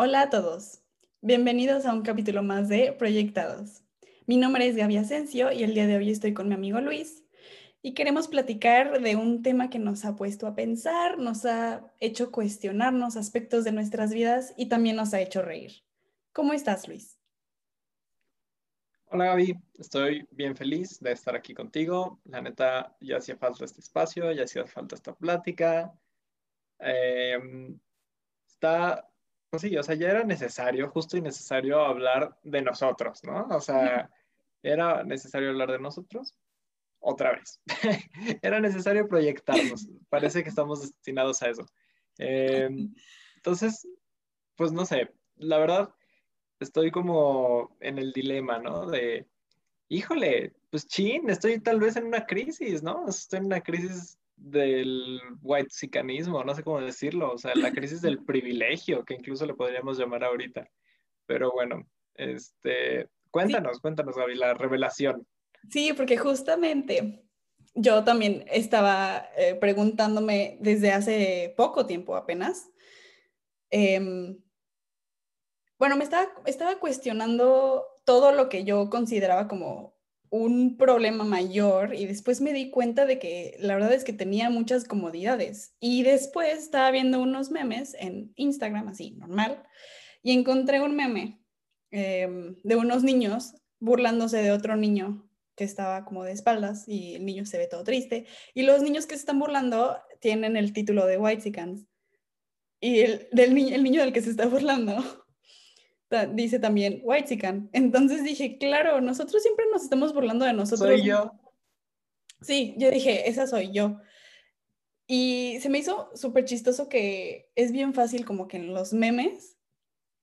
Hola a todos, bienvenidos a un capítulo más de Proyectados. Mi nombre es Gaby Asensio y el día de hoy estoy con mi amigo Luis y queremos platicar de un tema que nos ha puesto a pensar, nos ha hecho cuestionarnos aspectos de nuestras vidas y también nos ha hecho reír. ¿Cómo estás, Luis? Hola Gaby, estoy bien feliz de estar aquí contigo. La neta, ya hacía falta este espacio, ya hacía falta esta plática. Em, está sí, o sea, ya era necesario, justo y necesario hablar de nosotros, ¿no? O sea, era necesario hablar de nosotros otra vez. era necesario proyectarnos. Parece que estamos destinados a eso. Em, entonces, pues no sé, la verdad, estoy como en el dilema, ¿no? De, híjole, pues chin, estoy tal vez en una crisis, ¿no? Estoy en una crisis del white sicanismo, no sé cómo decirlo, o sea, la crisis del privilegio, que incluso le podríamos llamar ahorita. Pero bueno, este, cuéntanos, cuéntanos, Gaby, la revelación. Sí, porque justamente yo también estaba eh, preguntándome desde hace poco tiempo apenas. Em, bueno, me estaba, estaba cuestionando todo lo que yo consideraba como un problema mayor y después me di cuenta de que la verdad es que tenía muchas comodidades. Y después estaba viendo unos memes en Instagram, así, normal, y encontré un meme em, de unos niños burlándose de otro niño que estaba como de espaldas y el niño se ve todo triste. Y los niños que se están burlando tienen el título de White Sicans. Y el, del, el niño del que se está burlando dice también white chican. Entonces dije, claro, nosotros siempre nos estamos burlando de nosotros. Soy yo. Sí, yo dije, esa soy yo. Y se me hizo súper chistoso que es bien fácil como que en los memes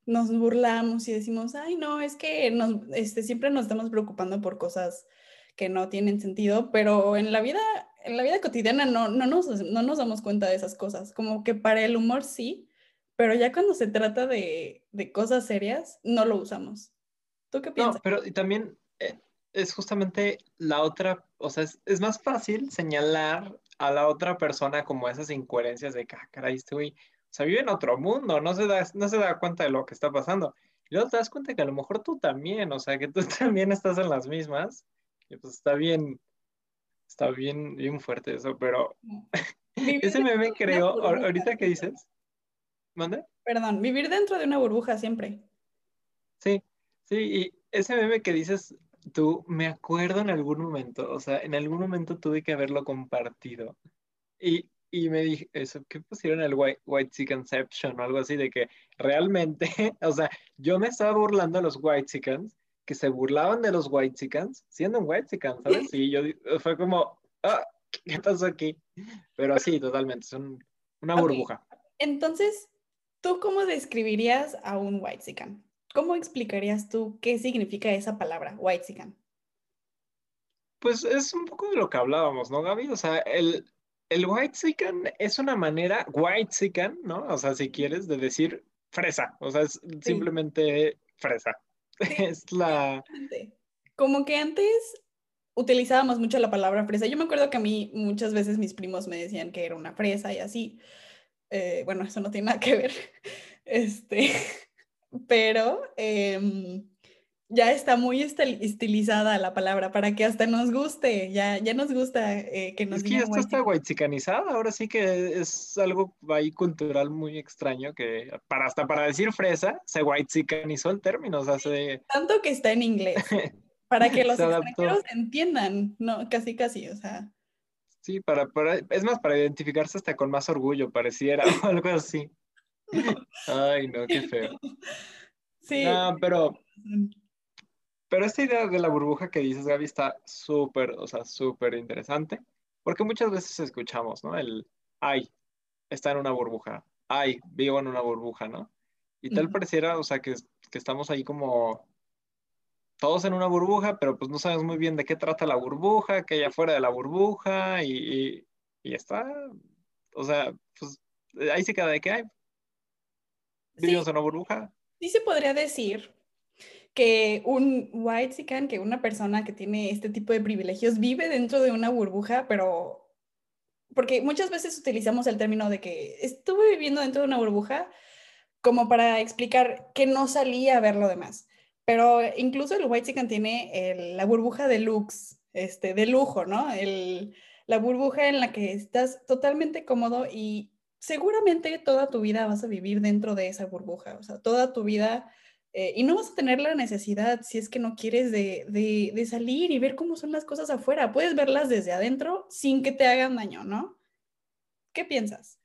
nos burlamos y decimos, ay, no, es que nos, este, siempre nos estamos preocupando por cosas que no tienen sentido, pero en la vida, en la vida cotidiana no, no, nos, no nos damos cuenta de esas cosas. Como que para el humor sí, pero ya cuando se trata de, cosas serias, no lo usamos. ¿Tú qué piensas? No, pero también eh, es justamente la otra, o sea, es, más fácil señalar a la otra persona como esas incoherencias de que, ah, caray, este güey, o sea, vive en otro mundo, no se, da, no se da cuenta de lo que está pasando. Y luego te das cuenta que a lo mejor tú también, o sea, que tú también estás en las mismas. Y pues está bien, está bien, bien fuerte eso, pero ese meme creo, ahorita que dices, ¿Mande? Perdón, vivir dentro de una burbuja siempre. Sí, sí, y ese meme que dices tú, me acuerdo en algún momento, o sea, en algún momento tuve que haberlo compartido. Y, y me dije, eso, ¿qué pusieron el White, White Conception o algo así? De que realmente, o sea, yo me estaba burlando de los White Chickens, que se burlaban de los White Chickens, siendo un White Chicken, ¿sabes? Y yo fue como, ah, ¿qué pasó aquí? Pero sí, totalmente, es una burbuja. Entonces, ¿Tú cómo describirías a un whitezican? ¿Cómo explicarías tú qué significa esa palabra, whitezican? Pues es un poco de lo que hablábamos, ¿no, Gaby? O sea, el, el whitezican es una manera, whitezican, ¿no? O sea, si quieres, de decir fresa. O sea, es simplemente fresa. es la... Como que antes utilizábamos mucho la palabra fresa. Yo me acuerdo que a mí muchas veces mis primos me decían que era una fresa y así. Eh, bueno, eso no tiene nada que ver, este, pero em, ya está muy estilizada la palabra para que hasta nos guste, ya, ya nos gusta eh, que nos Es que ya está, está ahora sí que es algo ahí cultural muy extraño que para, hasta para decir fresa se whitezicanizó el término, o sea, Tanto que está en inglés, para que los extranjeros entiendan, no, casi casi, o sea... Sí, para, para, es más, para identificarse hasta con más orgullo, pareciera, o algo así. Ay, no, qué feo. Sí. No, pero, pero esta idea de la burbuja que dices, Gaby, está súper, o sea, súper interesante, porque muchas veces escuchamos, ¿no? El, ay, está en una burbuja, ay, vivo en una burbuja, ¿no? Y tal pareciera, o sea, que, que estamos ahí como todos en una burbuja, pero pues no sabemos muy bien de qué trata la burbuja, qué hay afuera de la burbuja y, y, está. O sea, pues ahí se queda de qué hay. ¿Vivimos en una burbuja? Sí se podría decir que un white sican, que una persona que tiene este tipo de privilegios vive dentro de una burbuja, pero porque muchas veces utilizamos el término de que estuve viviendo dentro de una burbuja como para explicar que no salía a ver lo demás. Pero incluso el White Chicken tiene la burbuja de looks, este, de lujo, ¿no? El, la burbuja en la que estás totalmente cómodo y seguramente toda tu vida vas a vivir dentro de esa burbuja, o sea, toda tu vida, eh, y no vas a tener la necesidad, si es que no quieres, de, de, de, salir y ver cómo son las cosas afuera, puedes verlas desde adentro sin que te hagan daño, ¿no? ¿Qué piensas?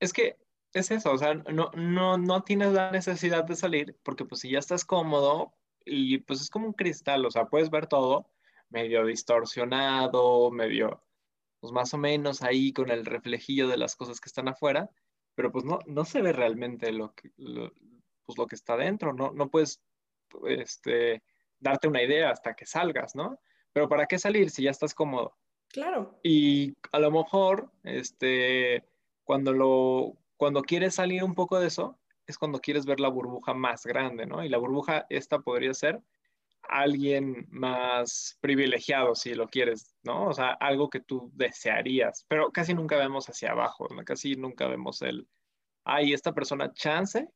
Es que es eso, o sea, no, no, no tienes la necesidad de salir porque pues si ya estás cómodo y pues es como un cristal, o sea, puedes ver todo medio distorsionado, medio, pues más o menos ahí con el reflejillo de las cosas que están afuera, pero pues no, no se ve realmente lo que, pues lo que está dentro, no, no puedes este, darte una idea hasta que salgas, ¿no? Pero ¿para qué salir si ya estás cómodo? Claro. Y a lo mejor, este, cuando lo, cuando quieres salir un poco de eso, es cuando quieres ver la burbuja más grande, ¿no? Y la burbuja esta podría ser alguien más privilegiado, si lo quieres, ¿no? O sea, algo que tú desearías, pero casi nunca vemos hacia abajo, ¿no? Casi nunca vemos el, ay, esta persona chance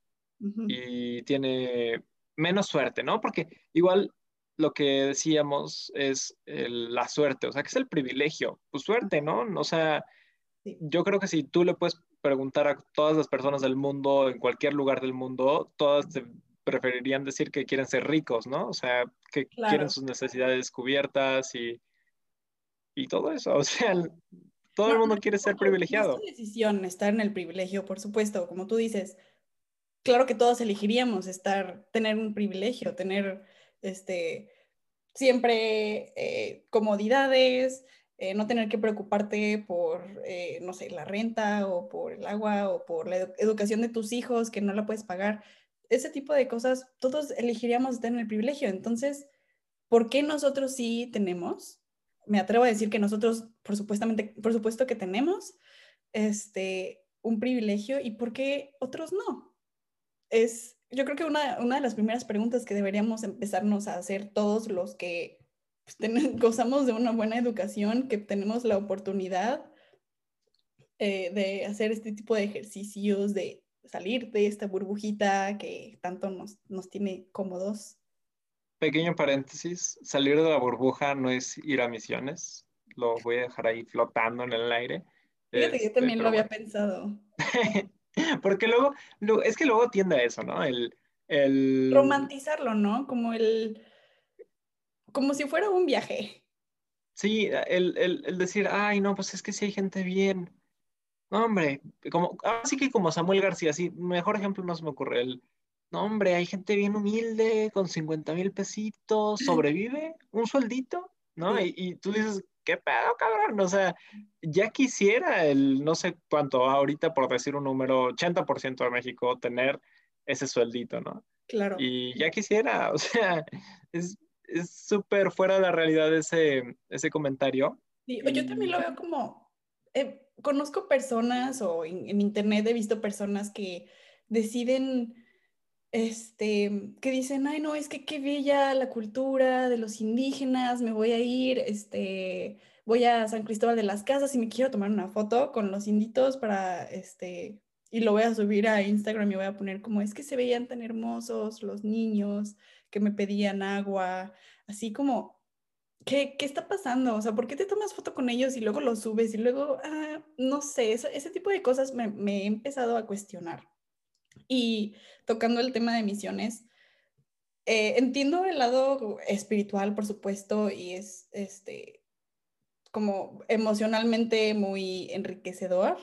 y tiene menos suerte, ¿no? Porque igual lo que decíamos es la suerte, o sea, que es el privilegio, pues suerte, ¿no? O sea, yo creo que si tú le puedes preguntar a todas las personas del mundo, en cualquier lugar del mundo, todas te preferirían decir que quieren ser ricos, ¿no? O sea, que quieren sus necesidades cubiertas y, y todo eso. O sea, todo el mundo quiere ser privilegiado. Es decisión estar en el privilegio, por supuesto, como tú dices. Claro que todos elegiríamos estar, tener un privilegio, tener este, siempre eh, comodidades, eh, no tener que preocuparte por, eh, no sé, la renta o por el agua o por la educación de tus hijos que no la puedes pagar. Ese tipo de cosas, todos elegiríamos en el privilegio. Entonces, ¿por qué nosotros sí tenemos? Me atrevo a decir que nosotros, por, supuestamente, por supuesto que tenemos este, un privilegio y por qué otros no. Es, yo creo que una, una de las primeras preguntas que deberíamos empezarnos a hacer todos los que pues, gozamos de una buena educación, que tenemos la oportunidad eh, de hacer este tipo de ejercicios, de salir de esta burbujita que tanto nos, nos tiene cómodos. Pequeño paréntesis, salir de la burbuja no es ir a misiones, lo voy a dejar ahí flotando en el aire. Fíjate, yo este, también lo había pensado. Porque luego, es que luego tiende a eso, ¿no? El, el... Romantizarlo, ¿no? Como el como si fuera un viaje. Sí, el, el, el, decir, ay, no, pues es que si hay gente bien. No, hombre, como, así que como Samuel García, sí, mejor ejemplo no se me ocurre. El, no, hombre, hay gente bien humilde, con 50 mil pesitos, sobrevive, un sueldito, ¿no? Y, y, tú dices, ¿qué pedo, cabrón? O sea, ya quisiera el, no sé cuánto, ahorita por decir un número, 80% de México tener ese sueldito, ¿no? Claro. Y ya quisiera, o sea, es, es súper fuera de la realidad ese, ese comentario. Sí, yo también lo veo como, eh, conozco personas o en, internet he visto personas que deciden, este, que dicen, ay no, es que qué bella la cultura de los indígenas, me voy a ir, este, voy a San Cristóbal de las Casas y me quiero tomar una foto con los inditos para, este, y lo voy a subir a Instagram y voy a poner como es que se veían tan hermosos los niños que me pedían agua, así como, ¿qué, qué está pasando? O sea, ¿por qué te tomas foto con ellos y luego los subes y luego, ah, no sé, ese tipo de cosas me, me, he empezado a cuestionar. Y tocando el tema de misiones, eh, entiendo el lado espiritual, por supuesto, y es este como emocionalmente muy enriquecedor,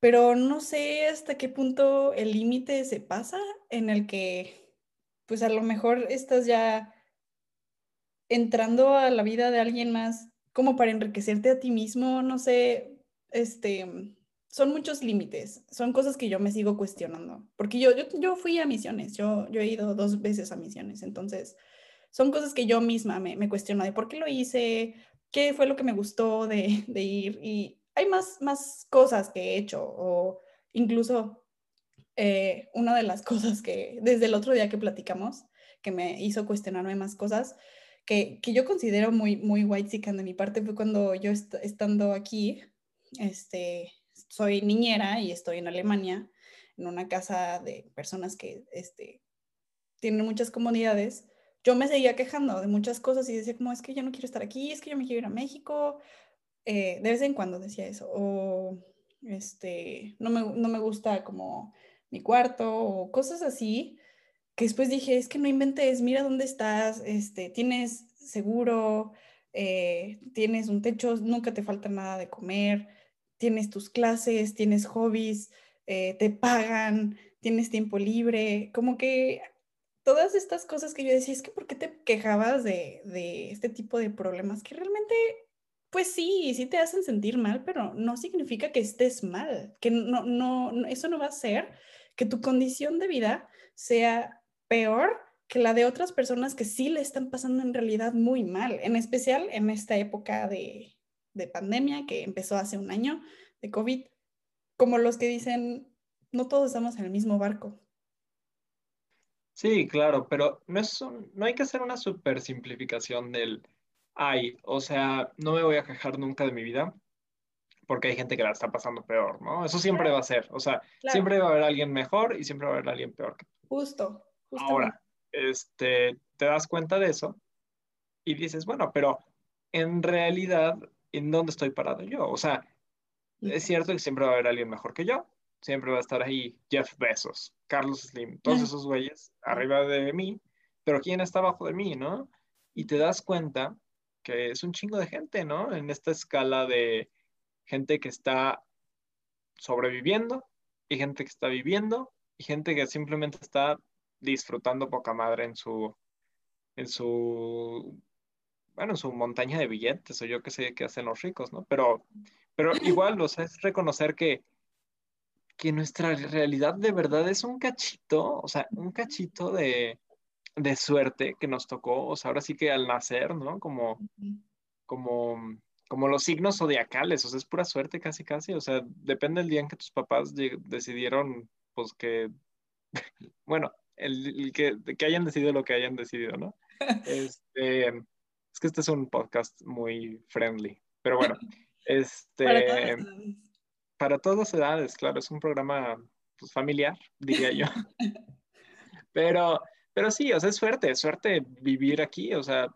pero no sé hasta qué punto el límite se pasa en el que, pues a lo mejor estás ya entrando a la vida de alguien más como para enriquecerte a ti mismo, no sé, este, son muchos límites, son cosas que yo me sigo cuestionando, porque yo, yo, yo fui a misiones, yo, yo he ido dos veces a misiones, entonces son cosas que yo misma me, me cuestiono de por qué lo hice, qué fue lo que me gustó de, de ir y hay más, más cosas que he hecho o incluso eh, una de las cosas que desde el otro día que platicamos, que me hizo cuestionarme más cosas, que, que yo considero muy, muy white chicken de mi parte fue cuando yo estando aquí, este, soy niñera y estoy en Alemania, en una casa de personas que este, tienen muchas comodidades, yo me seguía quejando de muchas cosas y decía como, es que yo no quiero estar aquí, es que yo me quiero ir a México. Eh, de vez en cuando decía eso. O, este, no me, no me gusta como mi cuarto o cosas así. Que después dije, es que no inventes, mira dónde estás, este, tienes seguro, eh, tienes un techo, nunca te falta nada de comer, tienes tus clases, tienes hobbies, eh, te pagan, tienes tiempo libre, como que todas estas cosas que yo decía, es que ¿por qué te quejabas de, este tipo de problemas que realmente, pues sí, sí te hacen sentir mal, pero no significa que estés mal, que no, no, eso no va a hacer que tu condición de vida sea peor que la de otras personas que sí le están pasando en realidad muy mal, en especial en esta época de, de pandemia que empezó hace un año, de COVID, como los que dicen, no todos estamos en el mismo barco. Sí, claro, pero no, es no hay que hacer una super simplificación del, ay, o sea, no me voy a quejar nunca de mi vida porque hay gente que la está pasando peor, ¿no? Eso siempre va a ser, o sea, siempre va a haber alguien mejor y siempre va a haber alguien peor. Justo, justo. Ahora, este, te das cuenta de eso y dices, bueno, pero en realidad, ¿en dónde estoy parado yo? O sea, es cierto que siempre va a haber alguien mejor que yo, siempre va a estar ahí Jeff Bezos, Carlos Slim, todos esos güeyes arriba de mí, pero ¿quién está abajo de mí, no? Y te das cuenta que es un chingo de gente, ¿no? En esta escala de gente que está sobreviviendo y gente que está viviendo y gente que simplemente está disfrutando poca madre en su, en su, bueno, en su montaña de billetes o yo qué sé qué hacen los ricos, ¿no? Pero, pero igual, o sea, es reconocer que que nuestra realidad de verdad es un cachito, o sea, un cachito de, suerte que nos tocó, o sea, ahora sí que al nacer, ¿no? Como, como, como los signos zodiacales, o sea, es pura suerte casi, casi, o sea, depende del día en que tus papás decidieron, pues que, bueno, el, que, que, hayan decidido lo que hayan decidido, ¿no? Este, es que este es un podcast muy friendly, pero bueno, este para todas las edades, claro, es un programa pues, familiar, diría yo. pero, pero sí, o sea, es suerte, es suerte vivir aquí, o sea,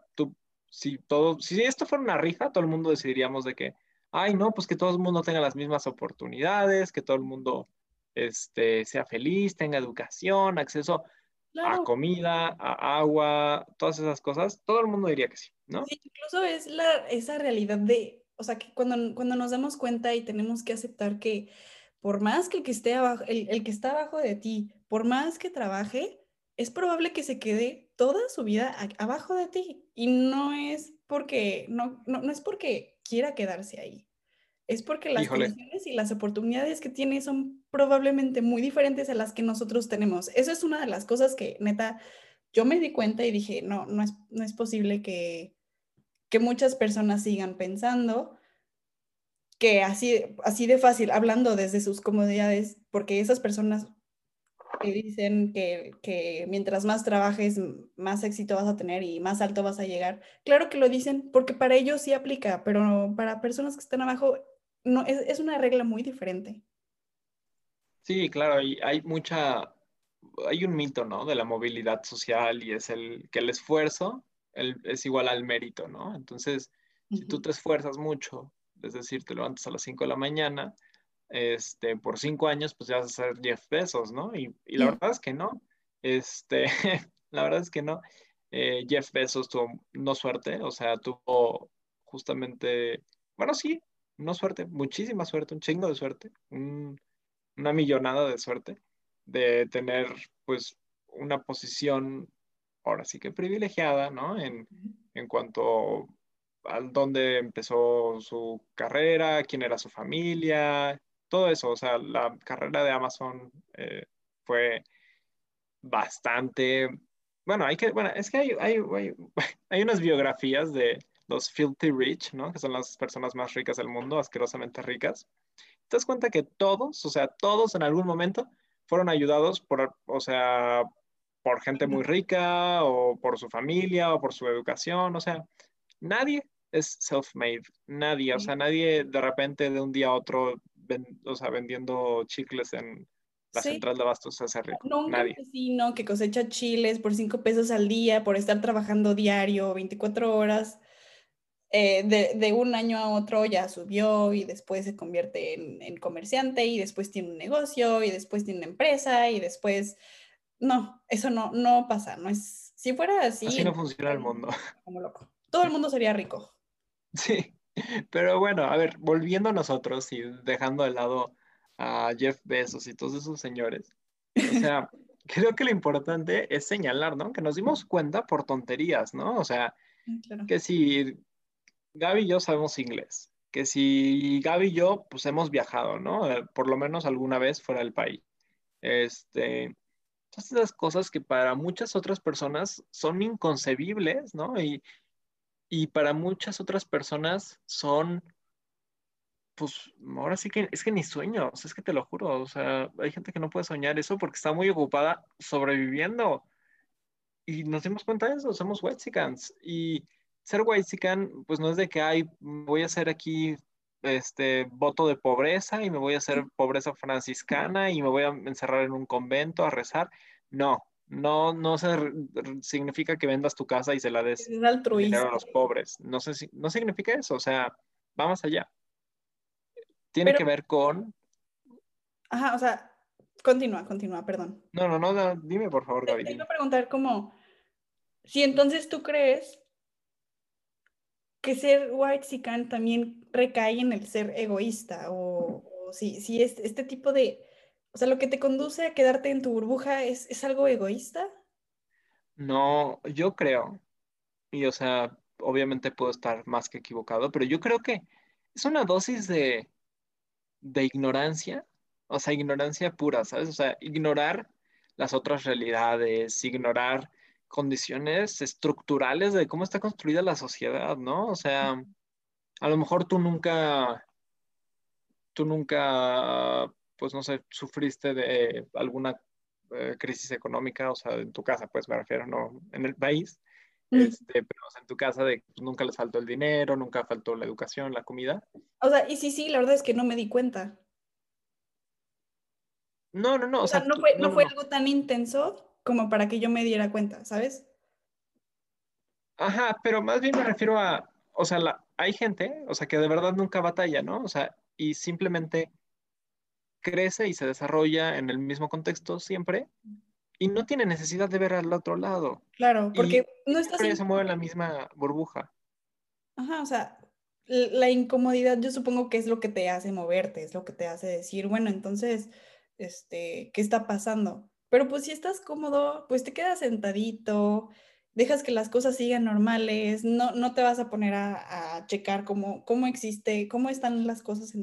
si todo, si esto fuera una rifa, todo el mundo decidiríamos de que, ay, no, pues que todo el mundo tenga las mismas oportunidades, que todo el mundo este, sea feliz, tenga educación, acceso a comida, a agua, todas esas cosas, todo el mundo diría que sí, ¿no? Sí, incluso es la, esa realidad de o sea, que cuando, cuando nos damos cuenta y tenemos que aceptar que por más que el que esté abajo, el, que está abajo de ti, por más que trabaje, es probable que se quede toda su vida abajo de ti. Y no es porque, no, no, es porque quiera quedarse ahí. Es porque las condiciones y las oportunidades que tiene son probablemente muy diferentes a las que nosotros tenemos. Eso es una de las cosas que, neta, yo me di cuenta y dije, no, no es, no es posible que, que muchas personas sigan pensando que así, así de fácil, hablando desde sus comodidades, porque esas personas que dicen que, que, mientras más trabajes, más éxito vas a tener y más alto vas a llegar. Claro que lo dicen porque para ellos sí aplica, pero para personas que están abajo no, es, es una regla muy diferente. Sí, claro, y hay mucha, hay un mito, ¿no? De la movilidad social y es el que el esfuerzo es igual al mérito, ¿no? Entonces, si tú te esfuerzas mucho, es decir, te levantas a las 5 de la mañana, este, por 5 años, pues ya vas a ser 10 pesos, ¿no? Y, la verdad es que no. Este, la verdad es que no. Eh, Jeff Bezos tuvo no suerte, o sea, tuvo justamente, bueno, sí, no suerte, muchísima suerte, un chingo de suerte, una millonada de suerte de tener pues una posición ahora sí que privilegiada, ¿no? En, en cuanto a dónde empezó su carrera, quién era su familia, todo eso. O sea, la carrera de Amazon eh, fue bastante... Bueno, hay que, bueno, es que hay, hay, hay, unas biografías de los filthy rich, ¿no? Que son las personas más ricas del mundo, asquerosamente ricas. Te das cuenta que todos, o sea, todos en algún momento fueron ayudados por, o sea, por gente muy rica o por su familia o por su educación, o sea, nadie es self-made, nadie, o sea, nadie de repente de un día a otro, o sea, vendiendo chicles en, la central de abastos hace rico. No un campesino que cosecha chiles por cinco pesos al día por estar trabajando diario 24 horas. Eh, de, un año a otro ya subió y después se convierte en, en, comerciante y después tiene un negocio y después tiene una empresa y después... No, eso no, no pasa, no es... Si fuera así... Así no funciona el mundo. Como loco. Todo el mundo sería rico. Sí, pero bueno, a ver, volviendo a nosotros y dejando de lado a Jeff Bezos y todos esos señores. O sea, creo que lo importante es señalar, ¿no? Que nos dimos cuenta por tonterías, ¿no? O sea, mm, que si Gaby y yo sabemos inglés, que si Gaby y yo, pues hemos viajado, ¿no? Eh, por lo menos alguna vez fuera del país. Este, todas esas cosas que para muchas otras personas son inconcebibles, ¿no? Y, y para muchas otras personas son pues ahora sí que es que ni sueño, o sea, es que te lo juro, o sea, hay gente que no puede soñar eso porque está muy ocupada sobreviviendo. Y nos dimos cuenta de eso, somos whitesicans. Y ser whitesican, pues no es de que, ay, voy a hacer aquí este voto de pobreza y me voy a hacer pobreza franciscana y me voy a encerrar en un convento a rezar. No, no, no se, significa que vendas tu casa y se la des a los pobres. No, sé, no significa eso, o sea, vamos allá tiene que ver con... Ajá, o sea, continúa, continúa, perdón. No, no, no, dime por favor, Gaby. Te quiero preguntar como, si entonces tú crees que ser white sican también recae en el ser egoísta o, si, si es este tipo de, o sea, lo que te conduce a quedarte en tu burbuja es, es algo egoísta. No, yo creo, y o sea, obviamente puedo estar más que equivocado, pero yo creo que es una dosis de, de ignorancia, o sea, ignorancia pura, ¿sabes? O sea, ignorar las otras realidades, ignorar condiciones estructurales de cómo está construida la sociedad, ¿no? O sea, a lo mejor tú nunca, tú nunca, pues no sé, sufriste de alguna eh, crisis económica, o sea, en tu casa, pues me refiero, no en el país, este, pero en tu casa de pues, nunca les faltó el dinero, nunca faltó la educación, la comida. O sea, y sí, sí, la verdad es que no me di cuenta. No, no, no. O, sea, no fue, no, fue algo tan intenso como para que yo me diera cuenta, ¿sabes? Ajá, pero más bien me refiero a, o sea, la, hay gente, o sea, que de verdad nunca batalla, ¿no? O sea, y simplemente crece y se desarrolla en el mismo contexto siempre y no tiene necesidad de ver al otro lado. Claro, porque no estás... se mueve en la misma burbuja. Ajá, o sea, la incomodidad yo supongo que es lo que te hace moverte, es lo que te hace decir, bueno, entonces, este, ¿qué está pasando? Pero pues si estás cómodo, pues te quedas sentadito, dejas que las cosas sigan normales, no, no te vas a poner a, checar cómo, cómo existe, cómo están las cosas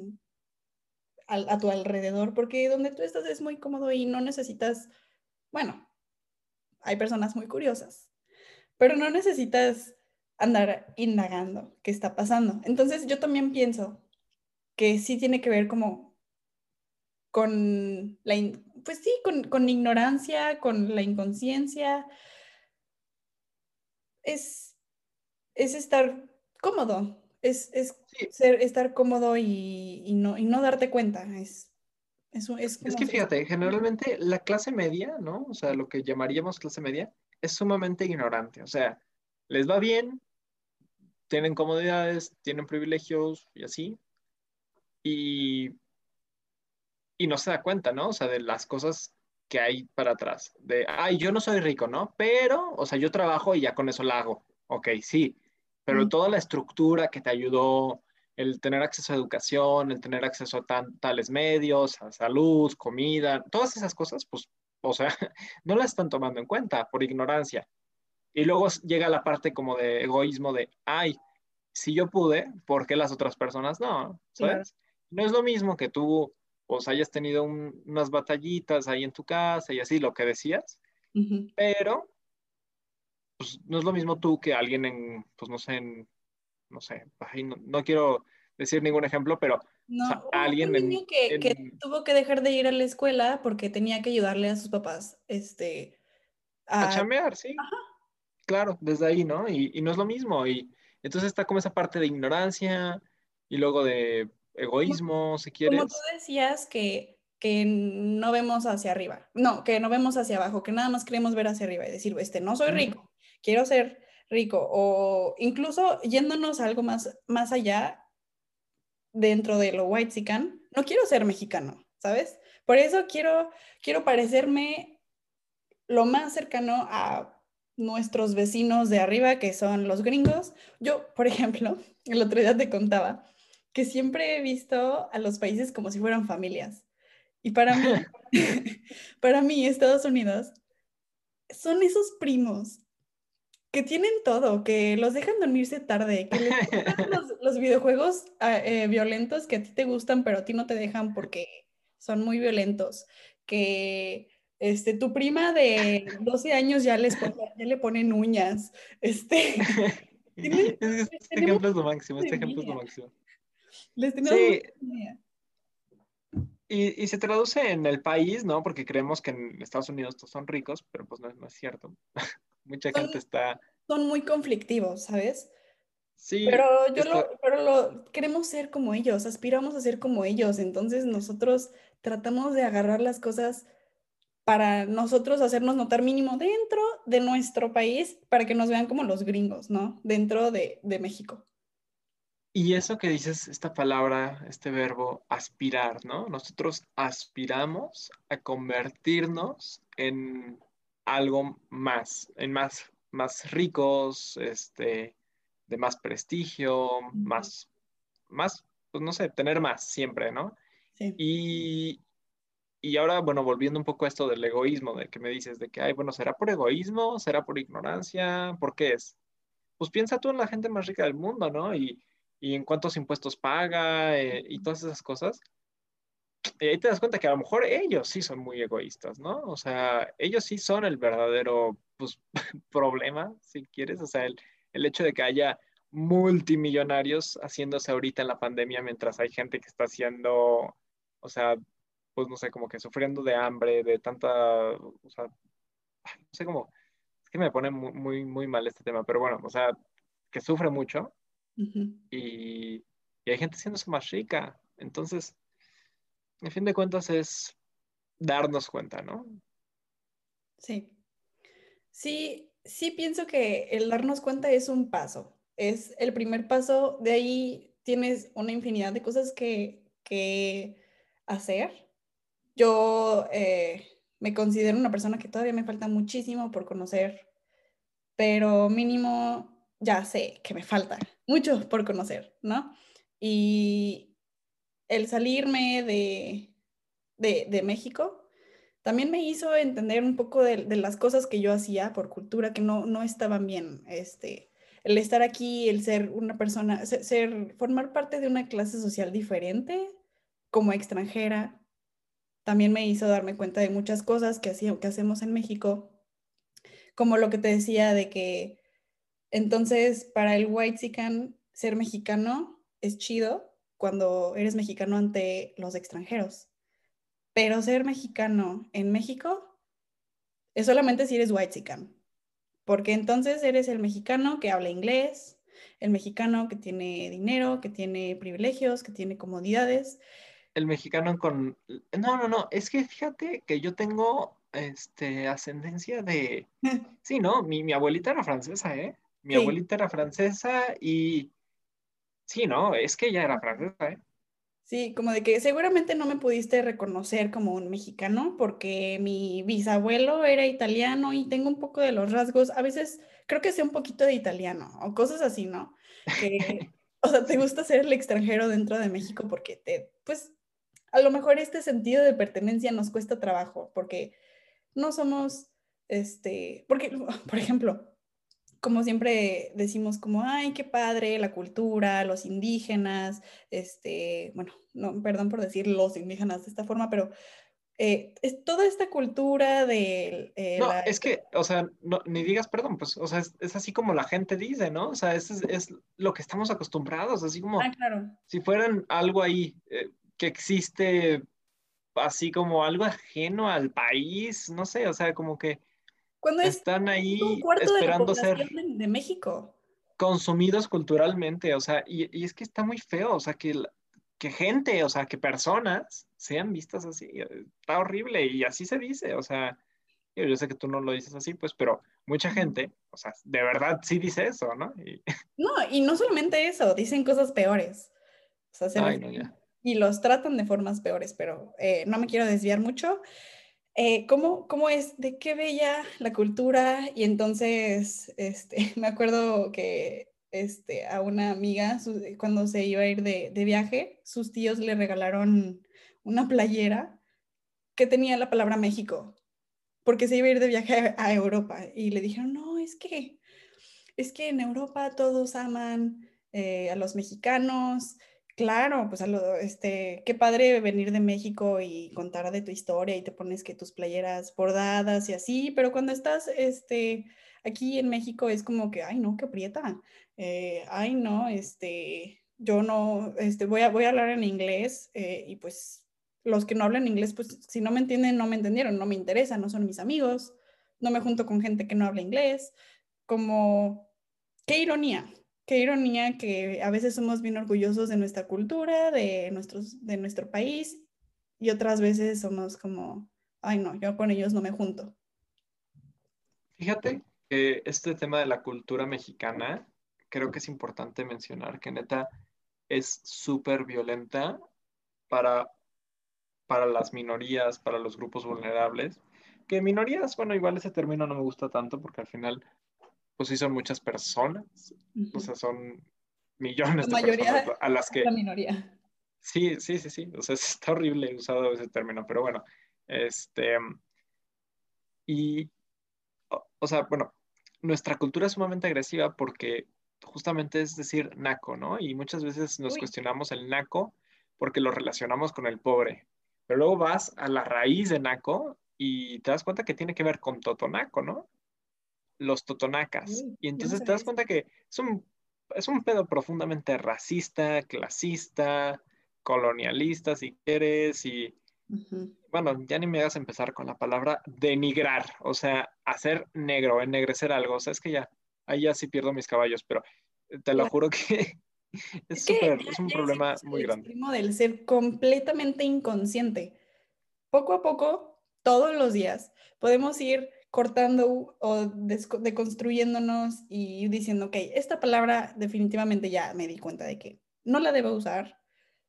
a, tu alrededor, porque donde tú estás es muy cómodo y no necesitas bueno, hay personas muy curiosas, pero no necesitas andar indagando qué está pasando. Entonces yo también pienso que sí tiene que ver como con la, pues sí, con, ignorancia, con la inconsciencia. Es, es estar cómodo, es, ser, estar cómodo y, no, y no darte cuenta. Es, es, que fíjate, generalmente la clase media, ¿no? O sea, lo que llamaríamos clase media, es sumamente ignorante. O sea, les va bien, tienen comodidades, tienen privilegios y así. Y, y no se da cuenta, ¿no? O sea, de las cosas que hay para atrás. De, ay, yo no soy rico, ¿no? Pero, o sea, yo trabajo y ya con eso la hago. Ok, sí. Pero toda la estructura que te ayudó, el tener acceso a educación, el tener acceso a tales medios, a salud, comida, todas esas cosas, pues, o sea, no las están tomando en cuenta por ignorancia. Y luego llega la parte como de egoísmo de, ay, si yo pude, ¿por qué las otras personas no? ¿Sabes? No es lo mismo que tú, pues, hayas tenido unas batallitas ahí en tu casa y así, lo que decías, pero, pues, no es lo mismo tú que alguien en, pues, no sé, en no sé, no, quiero decir ningún ejemplo, pero alguien un que, tuvo que dejar de ir a la escuela porque tenía que ayudarle a sus papás este, a, chamear, sí. Claro, desde ahí, ¿no? Y, no es lo mismo. Y entonces está como esa parte de ignorancia y luego de egoísmo, si quieres. Como tú decías que, que no vemos hacia arriba, no, que no vemos hacia abajo, que nada más queremos ver hacia arriba y decir, este, no soy rico, quiero ser rico, o incluso yéndonos algo más, más allá dentro de lo white sican, no quiero ser mexicano, ¿sabes? Por eso quiero, quiero parecerme lo más cercano a nuestros vecinos de arriba, que son los gringos. Yo, por ejemplo, el otro día te contaba que siempre he visto a los países como si fueran familias. Y para mí, para mí, Estados Unidos son esos primos que tienen todo, que los dejan dormirse tarde, que les los, los, videojuegos ah, eh, violentos que a ti te gustan, pero a ti no te dejan porque son muy violentos, que este, tu prima de 12 años ya, les ya le ponen uñas. Este, este ejemplo es lo máximo, este ejemplo es lo máximo. Les tenemos sí. Y, y, se traduce en el país, ¿no? Porque creemos que en Estados Unidos todos son ricos, pero pues no, no es cierto. Mucha gente está... Son muy conflictivos, ¿sabes? Sí. Pero yo lo, pero lo, queremos ser como ellos, aspiramos a ser como ellos, entonces nosotros tratamos de agarrar las cosas para nosotros hacernos notar mínimo dentro de nuestro país, para que nos vean como los gringos, ¿no? Dentro de, de México. Y eso que dices, esta palabra, este verbo, aspirar, ¿no? Nosotros aspiramos a convertirnos en algo más, en más, más ricos, este, de más prestigio, más, más, pues no sé, tener más siempre, ¿no? Sí. Y, y ahora, bueno, volviendo un poco a esto del egoísmo, de que me dices de que, ay, bueno, ¿será por egoísmo? ¿Será por ignorancia? ¿Por qué es? Pues piensa tú en la gente más rica del mundo, ¿no? Y, y en cuántos impuestos paga eh, y todas esas cosas. Y ahí te das cuenta que a lo mejor ellos sí son muy egoístas, ¿no? O sea, ellos sí son el verdadero pues, problema, si quieres. O sea, el, el hecho de que haya multimillonarios haciéndose ahorita en la pandemia mientras hay gente que está haciendo, o sea, pues no sé, como que sufriendo de hambre, de tanta, o sea, no sé cómo, es que me pone muy, muy, muy mal este tema, pero bueno, o sea, que sufre mucho Uh -huh. y, y hay gente haciéndose más rica. Entonces, en fin de cuentas es darnos cuenta, ¿no? Sí. Sí, sí pienso que el darnos cuenta es un paso, es el primer paso, de ahí tienes una infinidad de cosas que, que hacer. Yo eh, me considero una persona que todavía me falta muchísimo por conocer, pero mínimo ya sé que me falta mucho por conocer, ¿no? Y el salirme de, de, de México también me hizo entender un poco de, las cosas que yo hacía por cultura que no, no estaban bien. Este, el estar aquí, el ser una persona, ser, formar parte de una clase social diferente como extranjera, también me hizo darme cuenta de muchas cosas que, hacía, que hacemos en México, como lo que te decía de que entonces para el white ser mexicano es chido cuando eres mexicano ante los extranjeros pero ser mexicano en México es solamente si eres whitezican. Porque entonces eres el mexicano que habla inglés, el mexicano que tiene dinero, que tiene privilegios, que tiene comodidades. El mexicano con... No, no, no, es que fíjate que yo tengo este, ascendencia de... Sí, ¿no? Mi, mi abuelita era francesa, ¿eh? Mi sí. abuelita era francesa y... Sí, ¿no? Es que ella era francesa, ¿eh? Sí, como de que seguramente no me pudiste reconocer como un mexicano porque mi bisabuelo era italiano y tengo un poco de los rasgos, a veces creo que sé un poquito de italiano o cosas así, ¿no? Que, o sea, te gusta ser el extranjero dentro de México porque te, pues, a lo mejor este sentido de pertenencia nos cuesta trabajo porque no somos, este, porque, por ejemplo, como siempre decimos como, ay, qué padre, la cultura, los indígenas, este, bueno, no, perdón por decir los indígenas de esta forma, pero eh, es toda esta cultura de... Eh, no, la... es que, o sea, no, ni digas perdón, pues, o sea, es, es, así como la gente dice, ¿no? O sea, es, es, lo que estamos acostumbrados, así como ah, claro. si fueran algo ahí eh, que existe así como algo ajeno al país, no sé, o sea, como que cuando están ahí un cuarto esperando de ser de, de, México. consumidos culturalmente, o sea, y, y, es que está muy feo, o sea, que, que gente, o sea, que personas sean vistas así. Está horrible y así se dice, o sea, yo sé que tú no lo dices así, pues, pero mucha gente, o sea, de verdad sí dice eso, ¿no? Y... No, y no solamente eso, dicen cosas peores. O sea, Ay, no, ya. Y los tratan de formas peores, pero eh, no me quiero desviar mucho. Eh, ¿cómo, ¿Cómo es? ¿De qué bella la cultura? Y entonces, este, me acuerdo que este, a una amiga, cuando se iba a ir de, de viaje, sus tíos le regalaron una playera que tenía la palabra México porque se iba a ir de viaje a Europa y le dijeron, no, es que, es que en Europa todos aman eh, a los mexicanos. Claro, pues a lo, este, qué padre venir de México y contar de tu historia y te pones que tus playeras bordadas y así, pero cuando estás este, aquí en México es como que, ay, no, qué aprieta, eh, ay, no, este, yo no, este, voy a, voy a hablar en inglés eh, y pues los que no hablan inglés, pues si no me entienden, no me entendieron, no me interesa, no son mis amigos, no me junto con gente que no habla inglés, como, qué ironía, qué ironía que a veces somos bien orgullosos de nuestra cultura, de, nuestros, de nuestro país, y otras veces somos como, ay no, yo con ellos no me junto. Fíjate que este tema de la cultura mexicana, creo que es importante mencionar que neta es súper violenta para para las minorías, para los grupos vulnerables. Que minorías, bueno, igual ese término no me gusta tanto porque al final, pues sí son muchas personas, o sea, son millones de personas a las que... La minoría. Sí, sí, sí, sí, o sea, está horrible usado ese término, pero bueno, este... Y, o, sea, bueno, nuestra cultura es sumamente agresiva porque justamente es decir naco, ¿no? Y muchas veces nos cuestionamos el naco porque lo relacionamos con el pobre. Pero luego vas a la raíz de Naco y te das cuenta que tiene que ver con Totonaco, ¿no? Los Totonacas. y entonces te das cuenta que es un, es un pedo profundamente racista, clasista, colonialista, si quieres, y bueno, ya ni me hagas empezar con la palabra denigrar, o sea, hacer negro, ennegrecer algo, o sea, es que ya, ahí ya sí pierdo mis caballos, pero te lo juro que es, es un problema muy grande. del ser completamente inconsciente. Poco a poco, todos los días, podemos ir cortando o deconstruyéndonos y diciendo, ok, esta palabra definitivamente ya me di cuenta de que no la debo usar.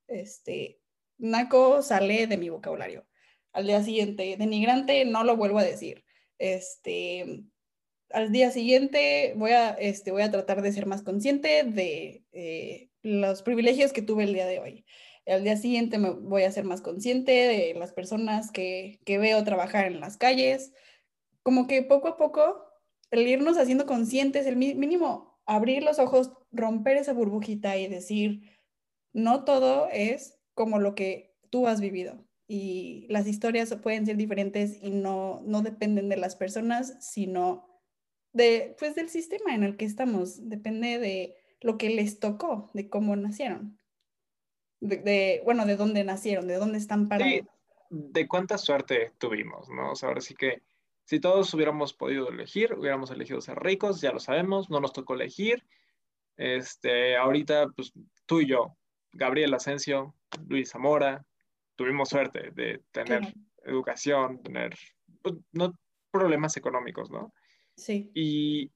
Este, naco sale de mi vocabulario. Al día siguiente, denigrante, no lo vuelvo a decir. Este, al día siguiente voy a, este, voy a tratar de ser más consciente de eh, los privilegios que tuve el día de hoy. Al día siguiente me voy a ser más consciente de las personas que, que veo trabajar en las calles. Como que poco a poco, el irnos haciendo conscientes, el mínimo abrir los ojos, romper esa burbujita y decir, no todo es como lo que tú has vivido. Y las historias pueden ser diferentes y no, no dependen de las personas, sino de, pues, del sistema en el que estamos, depende de lo que les tocó, de cómo nacieron. De, bueno, de dónde nacieron, de dónde están parados. Sí, de cuánta suerte tuvimos, ¿no? O sea, ahora sí que si todos hubiéramos podido elegir, hubiéramos elegido ser ricos, ya lo sabemos, no nos tocó elegir. Este, ahorita, pues tú y yo, Gabriel Asensio, Luis Zamora, tuvimos suerte de tener educación, tener pues, no problemas económicos, ¿no? Sí. Y,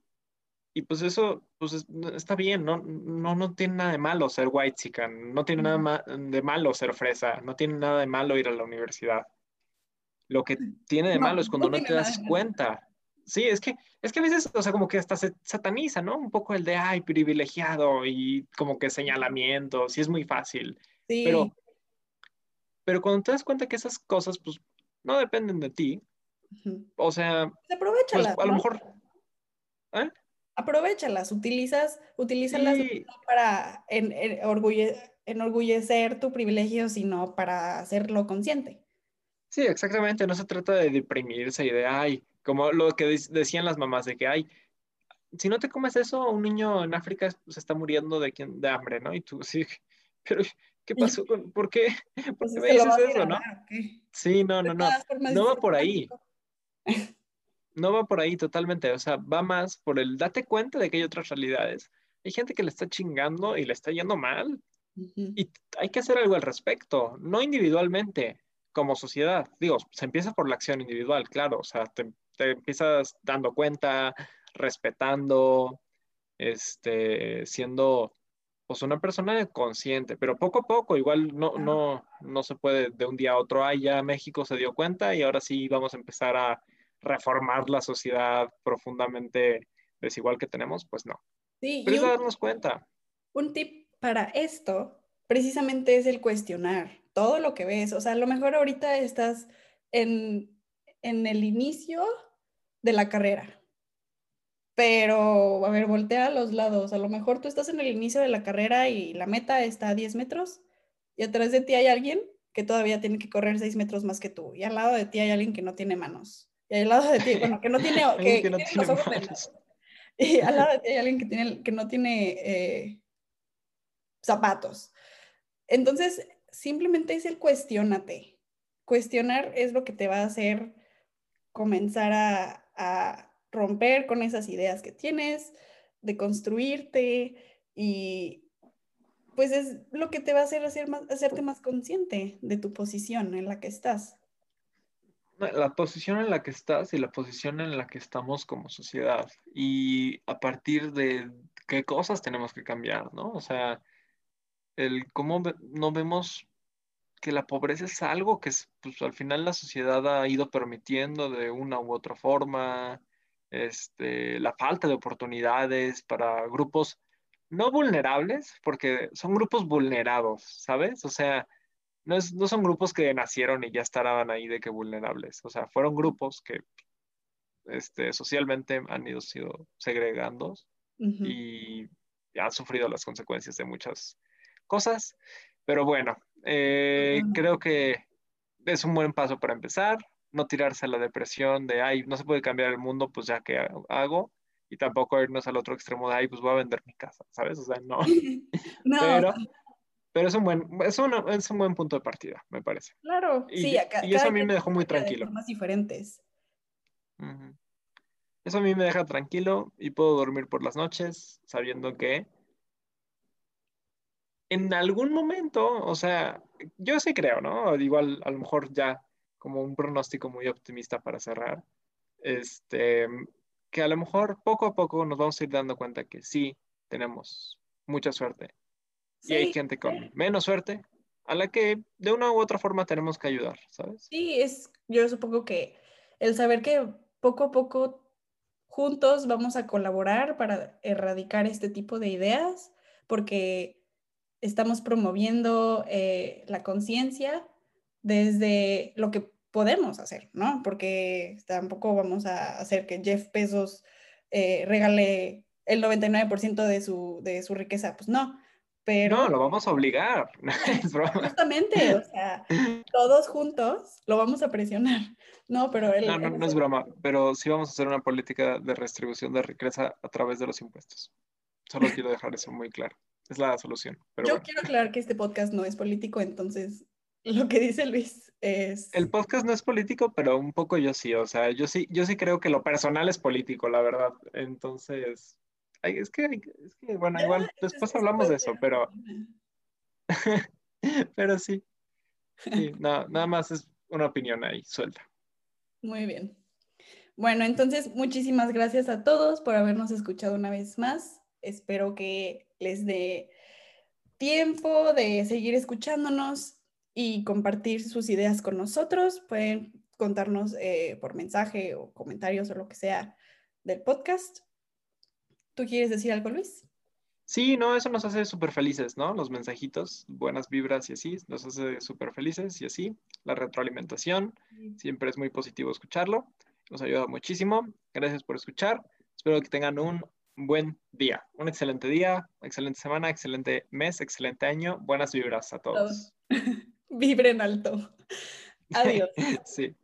y pues eso pues está bien, ¿no? No, no tiene nada de malo ser white chican, no tiene nada de malo ser fresa, no tiene nada de malo ir a la universidad. Lo que tiene de malo es cuando no, te das cuenta. Sí, es que, es que a veces, o sea, como que hasta se sataniza, ¿no? Un poco el de, ay, privilegiado y como que señalamientos, y es muy fácil. Sí. Pero, pero cuando te das cuenta que esas cosas, pues, no dependen de ti, o sea, pues, a lo mejor... ¿eh? Aprovechalas, utilizas, utilízalas para en, enorgullecer tu privilegio, sino para hacerlo consciente. Sí, exactamente. No se trata de deprimirse y de, ay, como lo que decían las mamás, de que, ay, si no te comes eso, un niño en África se está muriendo de, de hambre, ¿no? Y tú, sí, pero ¿qué pasó? ¿Por qué? ¿Por pues qué me dices eso, no? Sí, no, no, no. No va por ahí. No va por ahí totalmente, o sea, va más por el date cuenta de que hay otras realidades. Hay gente que le está chingando y le está yendo mal. Y hay que hacer algo al respecto, no individualmente, como sociedad. Digo, se empieza por la acción individual, claro, o sea, te, te empiezas dando cuenta, respetando, este, siendo pues una persona consciente, pero poco a poco, igual no, no, no se puede de un día a otro, ah, ya México se dio cuenta y ahora sí vamos a empezar a reformar la sociedad profundamente desigual que tenemos, pues no. Sí, pero es darnos cuenta. Un tip para esto precisamente es el cuestionar todo lo que ves, o sea, a lo mejor ahorita estás en, en el inicio de la carrera, pero, a ver, voltea a los lados. A lo mejor tú estás en el inicio de la carrera y la meta está a 10 metros y atrás de ti hay alguien que todavía tiene que correr 6 metros más que tú. Y al lado de ti hay alguien que no tiene manos. Y al lado de ti, bueno, que no tiene, que, no tiene los Y al lado de ti hay alguien que, tiene, que no tiene eh, zapatos. Entonces, simplemente es el cuestionate. Cuestionar es lo que te va a hacer comenzar a romper con esas ideas que tienes, de construirte y pues es lo que te va a hacer, más, hacerte más consciente de tu posición en la que estás. La posición en la que estás y la posición en la que estamos como sociedad y a partir de qué cosas tenemos que cambiar, ¿no? O sea, el cómo no vemos que la pobreza es algo que pues, al final la sociedad ha ido permitiendo de una u otra forma, este, la falta de oportunidades para grupos no vulnerables, porque son grupos vulnerados, ¿sabes? O sea, no, son grupos que nacieron y ya estaban ahí de que vulnerables, o sea, fueron grupos que este, socialmente han ido sido segregando y han sufrido las consecuencias de muchas cosas, pero bueno, eh, creo que es un buen paso para empezar no tirarse a la depresión de, ay, no se puede cambiar el mundo, pues ya que hago, y tampoco irnos al otro extremo de, ay, pues voy a vender mi casa, ¿sabes? O sea, no. Pero, pero es, un buen, es, es un buen punto de partida, me parece. Claro, y, sí. y eso a mí me dejó muy tranquilo. Más diferentes. Eso a mí me deja tranquilo y puedo dormir por las noches sabiendo que en algún momento, o sea, yo sí creo, ¿no? Igual a lo mejor ya como un pronóstico muy optimista para cerrar, este, que a lo mejor poco a poco nos vamos a ir dando cuenta que sí tenemos mucha suerte y hay gente con menos suerte a la que de una u otra forma tenemos que ayudar, ¿sabes? Sí, es, yo supongo que el saber que poco a poco juntos vamos a colaborar para erradicar este tipo de ideas, porque estamos promoviendo eh, la conciencia desde lo que podemos hacer, ¿no? Porque tampoco vamos a hacer que Jeff Bezos eh, regale el 99% de su, de su riqueza, pues no. Pero, no, lo vamos a obligar. Justamente, o sea, todos juntos lo vamos a presionar. No, pero él, no, no, no es broma, pero sí vamos a hacer una política de redistribución de riqueza a través de los impuestos. Solo quiero dejar eso muy claro. Es la solución. Yo quiero aclarar que este podcast no es político, entonces lo que dice Luis es... El podcast no es político, pero un poco yo sí, o sea, yo sí, yo sí creo que lo personal es político, la verdad. Entonces, es, que, es que, bueno, igual después hablamos de eso, pero... pero sí. sí no, nada más es una opinión ahí, suelta. Muy bien. Bueno, entonces, muchísimas gracias a todos por habernos escuchado una vez más. Espero que les dé tiempo de seguir escuchándonos y compartir sus ideas con nosotros. Pueden contarnos eh, por mensaje o comentarios o lo que sea del podcast. ¿Tú quieres decir algo, Luis? Sí, no, eso nos hace súper felices, ¿no? Los mensajitos, buenas vibras y así, nos hace súper felices y así. La retroalimentación, siempre es muy positivo escucharlo, nos ayuda muchísimo. Gracias por escuchar. Espero que tengan un buen día, un excelente día, excelente semana, excelente mes, excelente año. Buenas vibras a todos. Vibren alto. Adiós. sí.